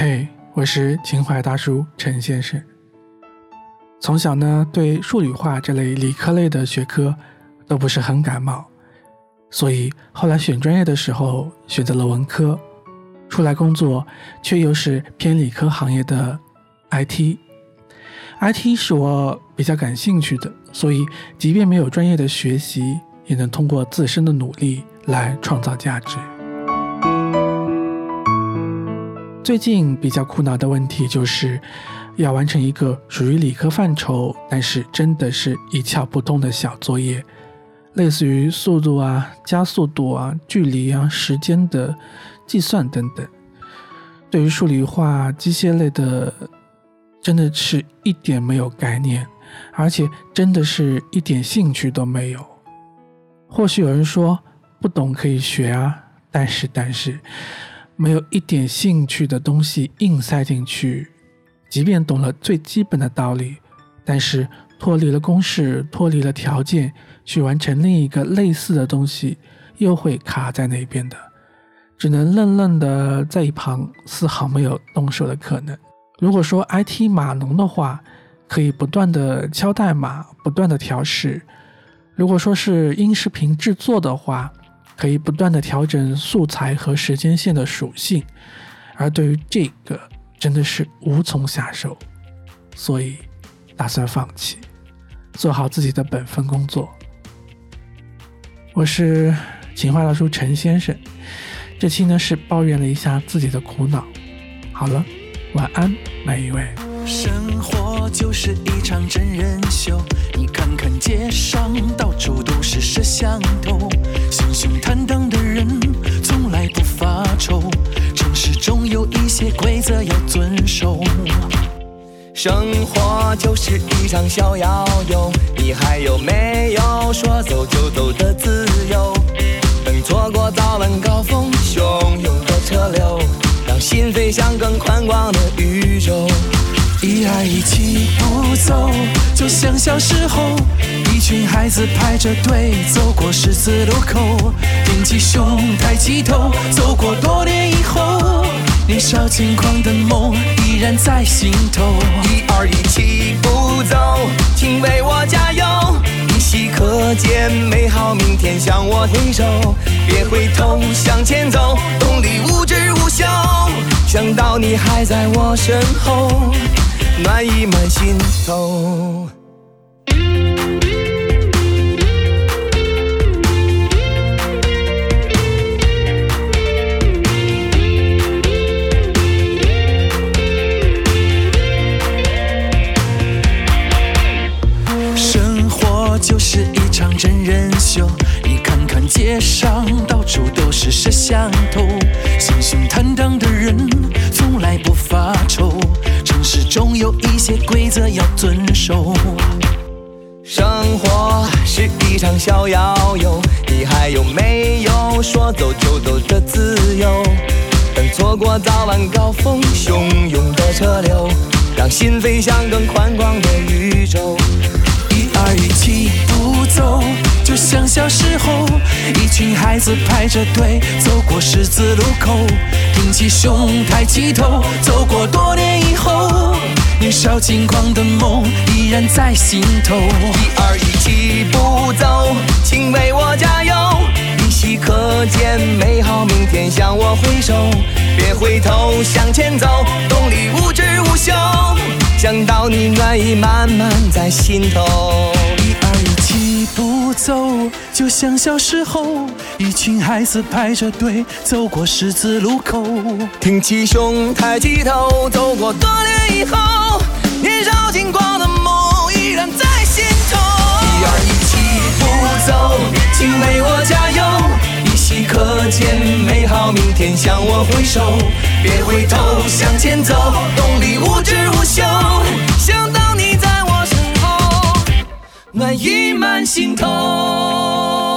嘿，我是情怀大叔陈先生。从小呢，对数理化这类理科类的学科都不是很感冒，所以后来选专业的时候选择了文科。出来工作却又是偏理科行业的 IT。IT 是我比较感兴趣的，所以即便没有专业的学习，也能通过自身的努力来创造价值。最近比较苦恼的问题就是，要完成一个属于理科范畴，但是真的是一窍不通的小作业，类似于速度啊、加速度啊、距离啊、时间的计算等等。对于数理化、机械类的。真的是一点没有概念，而且真的是一点兴趣都没有。或许有人说不懂可以学啊，但是但是没有一点兴趣的东西硬塞进去，即便懂了最基本的道理，但是脱离了公式、脱离了条件去完成另一个类似的东西，又会卡在那边的，只能愣愣的在一旁，丝毫没有动手的可能。如果说 IT 码农的话，可以不断的敲代码，不断的调试；如果说是音视频制作的话，可以不断的调整素材和时间线的属性。而对于这个，真的是无从下手，所以打算放弃，做好自己的本分工作。我是情话大叔陈先生，这期呢是抱怨了一下自己的苦恼。好了。晚安，每一位。生活就是一场真人秀，你看看街上到处都是摄像头，一些规则要遵守。生活就是一场小摇游，你还有没有说走就走的自由？等错过早晚高峰汹涌的车流。让心飞向更宽广的宇宙，一二一起步走，就像小时候，一群孩子排着队走过十字路口，挺起胸，抬起头，走过多，轻狂的梦依然在心头。一二一起步走，请为我加油，依稀可见美好明天向我挥手，别回头，向前走，动力无止无休。想到你还在我身后，暖意满心头。一些规则要遵守。生活是一场小遥游，你还有没有说走就走的自由？等错过早晚高峰汹涌的车流，让心飞向更宽广的宇宙。一二一起步走。就像小时候，一群孩子排着队走过十字路口，挺起胸，抬起头，走过多年以后，年少轻狂的梦依然在心头。一二一，起步走，请为我加油，依稀可见美好明天向我挥手，别回头，向前走，动力无止无休，想到你暖意慢慢在心头。走，就像小时候，一群孩子排着队走过十字路口，挺起胸，抬起头，走过多年以后，年少轻狂的梦依然在心头。一二一，起步走，请为我加油，依稀可见美好明天向我挥手，别回头，向前走，动力满心头。